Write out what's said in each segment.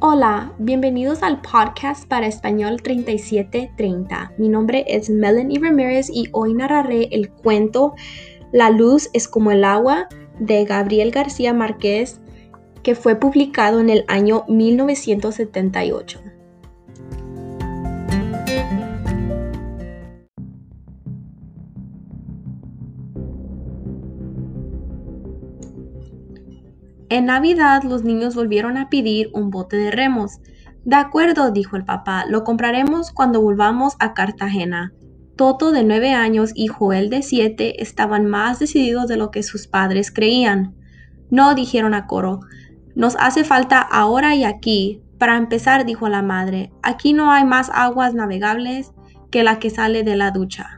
Hola, bienvenidos al podcast para Español 3730. Mi nombre es Melanie Ramirez y hoy narraré el cuento La luz es como el agua de Gabriel García Márquez que fue publicado en el año 1978. En Navidad los niños volvieron a pedir un bote de remos. De acuerdo, dijo el papá, lo compraremos cuando volvamos a Cartagena. Toto de nueve años y Joel de siete estaban más decididos de lo que sus padres creían. No, dijeron a coro, nos hace falta ahora y aquí. Para empezar, dijo la madre, aquí no hay más aguas navegables que la que sale de la ducha.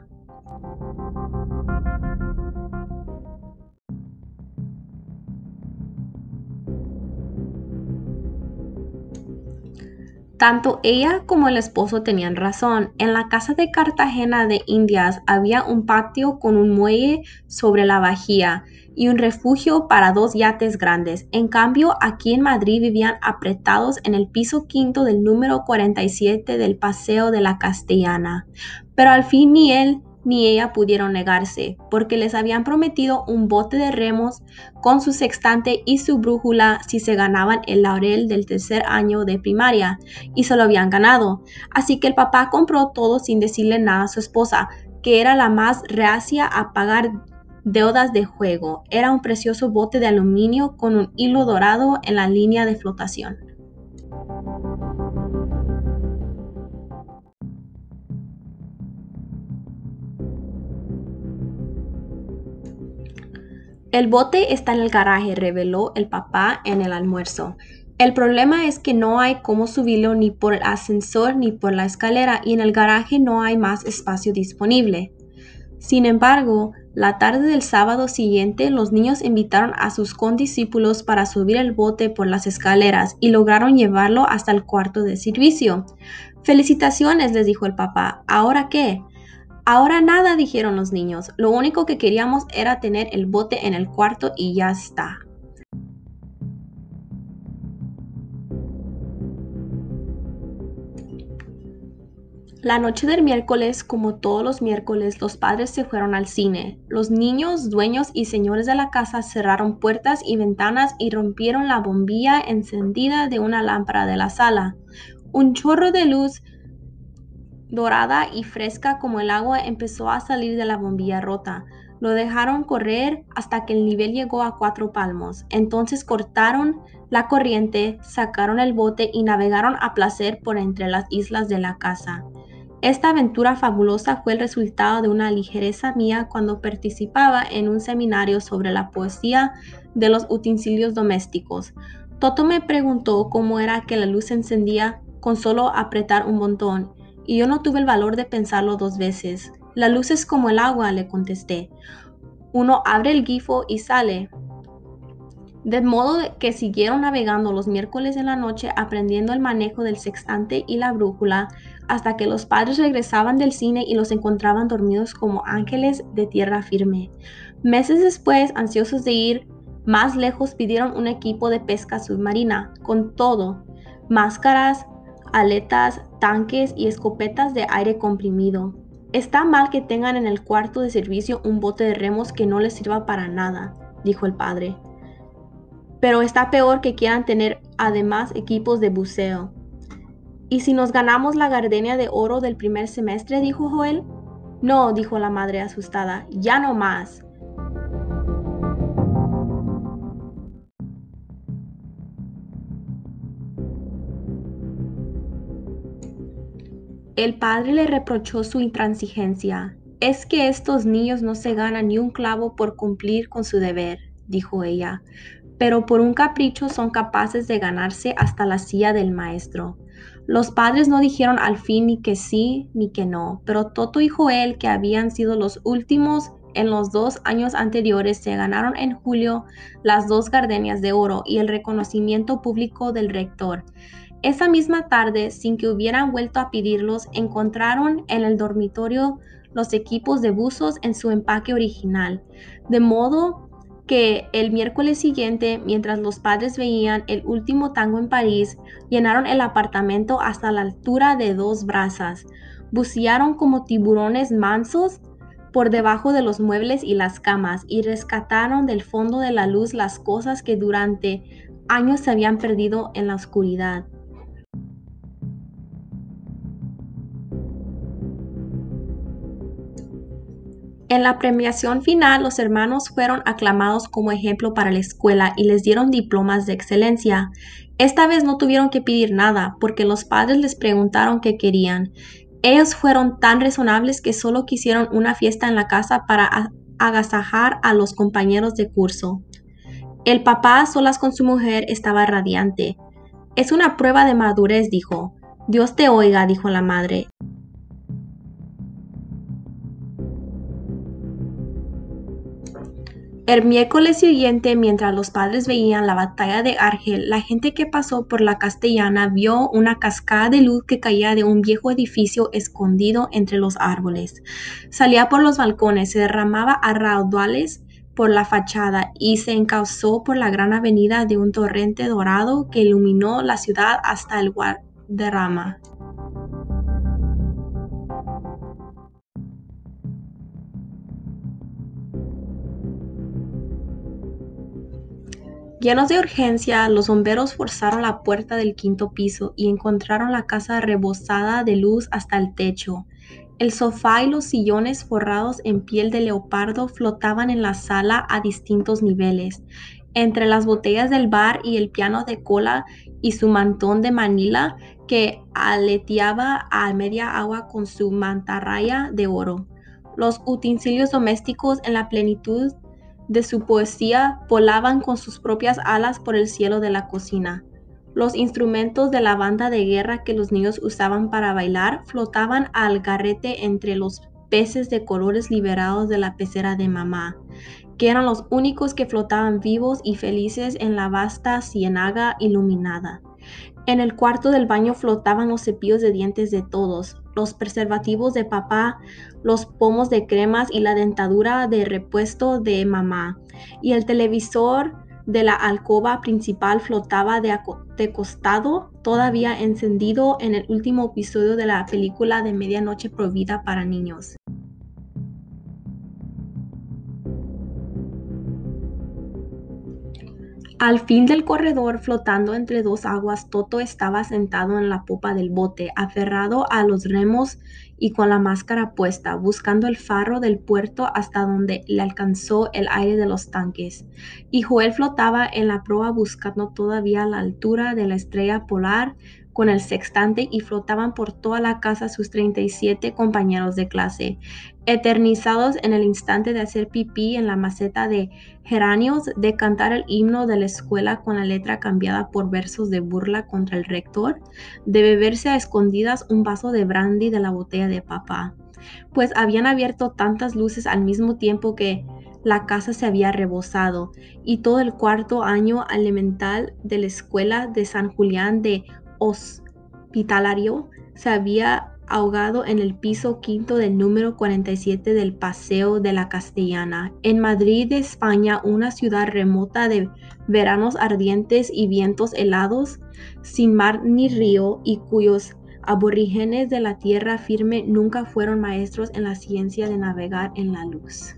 Tanto ella como el esposo tenían razón. En la casa de Cartagena de Indias había un patio con un muelle sobre la bahía y un refugio para dos yates grandes. En cambio, aquí en Madrid vivían apretados en el piso quinto del número 47 del Paseo de la Castellana. Pero al fin ni él ni ella pudieron negarse, porque les habían prometido un bote de remos con su sextante y su brújula si se ganaban el laurel del tercer año de primaria, y se lo habían ganado. Así que el papá compró todo sin decirle nada a su esposa, que era la más reacia a pagar deudas de juego. Era un precioso bote de aluminio con un hilo dorado en la línea de flotación. El bote está en el garaje, reveló el papá en el almuerzo. El problema es que no hay cómo subirlo ni por el ascensor ni por la escalera y en el garaje no hay más espacio disponible. Sin embargo, la tarde del sábado siguiente los niños invitaron a sus condiscípulos para subir el bote por las escaleras y lograron llevarlo hasta el cuarto de servicio. Felicitaciones, les dijo el papá. ¿Ahora qué? Ahora nada, dijeron los niños. Lo único que queríamos era tener el bote en el cuarto y ya está. La noche del miércoles, como todos los miércoles, los padres se fueron al cine. Los niños, dueños y señores de la casa cerraron puertas y ventanas y rompieron la bombilla encendida de una lámpara de la sala. Un chorro de luz dorada y fresca como el agua empezó a salir de la bombilla rota. Lo dejaron correr hasta que el nivel llegó a cuatro palmos. Entonces cortaron la corriente, sacaron el bote y navegaron a placer por entre las islas de la casa. Esta aventura fabulosa fue el resultado de una ligereza mía cuando participaba en un seminario sobre la poesía de los utensilios domésticos. Toto me preguntó cómo era que la luz se encendía con solo apretar un botón y yo no tuve el valor de pensarlo dos veces. La luz es como el agua, le contesté. Uno abre el grifo y sale. De modo que siguieron navegando los miércoles en la noche aprendiendo el manejo del sextante y la brújula hasta que los padres regresaban del cine y los encontraban dormidos como ángeles de tierra firme. Meses después, ansiosos de ir más lejos, pidieron un equipo de pesca submarina con todo, máscaras, aletas, tanques y escopetas de aire comprimido. Está mal que tengan en el cuarto de servicio un bote de remos que no les sirva para nada, dijo el padre. Pero está peor que quieran tener además equipos de buceo. ¿Y si nos ganamos la gardenia de oro del primer semestre? dijo Joel. No, dijo la madre asustada, ya no más. El padre le reprochó su intransigencia. Es que estos niños no se ganan ni un clavo por cumplir con su deber, dijo ella, pero por un capricho son capaces de ganarse hasta la silla del maestro. Los padres no dijeron al fin ni que sí ni que no, pero Toto y Joel, que habían sido los últimos en los dos años anteriores, se ganaron en julio las dos gardenias de oro y el reconocimiento público del rector. Esa misma tarde, sin que hubieran vuelto a pedirlos, encontraron en el dormitorio los equipos de buzos en su empaque original, de modo que el miércoles siguiente, mientras los padres veían el último tango en París, llenaron el apartamento hasta la altura de dos brazas. Bucearon como tiburones mansos por debajo de los muebles y las camas y rescataron del fondo de la luz las cosas que durante años se habían perdido en la oscuridad. En la premiación final, los hermanos fueron aclamados como ejemplo para la escuela y les dieron diplomas de excelencia. Esta vez no tuvieron que pedir nada porque los padres les preguntaron qué querían. Ellos fueron tan razonables que solo quisieron una fiesta en la casa para agasajar a los compañeros de curso. El papá, solas con su mujer, estaba radiante. Es una prueba de madurez, dijo. Dios te oiga, dijo la madre. El miércoles siguiente, mientras los padres veían la batalla de Argel, la gente que pasó por la castellana vio una cascada de luz que caía de un viejo edificio escondido entre los árboles. Salía por los balcones, se derramaba a raudales por la fachada y se encauzó por la gran avenida de un torrente dorado que iluminó la ciudad hasta el Guadarrama. Llenos de urgencia, los bomberos forzaron la puerta del quinto piso y encontraron la casa rebosada de luz hasta el techo. El sofá y los sillones forrados en piel de leopardo flotaban en la sala a distintos niveles. Entre las botellas del bar y el piano de cola y su mantón de Manila que aleteaba a media agua con su mantarraya de oro. Los utensilios domésticos en la plenitud de su poesía volaban con sus propias alas por el cielo de la cocina. Los instrumentos de la banda de guerra que los niños usaban para bailar flotaban al garrete entre los peces de colores liberados de la pecera de mamá, que eran los únicos que flotaban vivos y felices en la vasta ciénaga iluminada. En el cuarto del baño flotaban los cepillos de dientes de todos, los preservativos de papá, los pomos de cremas y la dentadura de repuesto de mamá. Y el televisor de la alcoba principal flotaba de, de, costado, todavía encendido en el último episodio de la película de Medianoche Prohibida para niños. Al fin del corredor, flotando entre dos aguas, Toto estaba sentado en la popa del bote, aferrado a los remos y con la máscara puesta, buscando el faro del puerto hasta donde le alcanzó el aire de los tanques. Y Joel flotaba en la proa buscando todavía la altura de la estrella polar con el sextante y flotaban por toda la casa sus 37 compañeros de clase, eternizados en el instante de hacer pipí en la maceta de geranios, de cantar el himno de la escuela con la letra cambiada por versos de burla contra el rector, de beberse a escondidas un vaso de brandy de la botella de papá, pues habían abierto tantas luces al mismo tiempo que la casa se había rebosado y todo el cuarto año elemental de la escuela de San Julián de hospitalario se había ahogado en el piso quinto del número 47 del Paseo de la Castellana, en Madrid España, una ciudad remota de veranos ardientes y vientos helados, sin mar ni río, y cuyos aborígenes de la tierra firme nunca fueron maestros en la ciencia de navegar en la luz.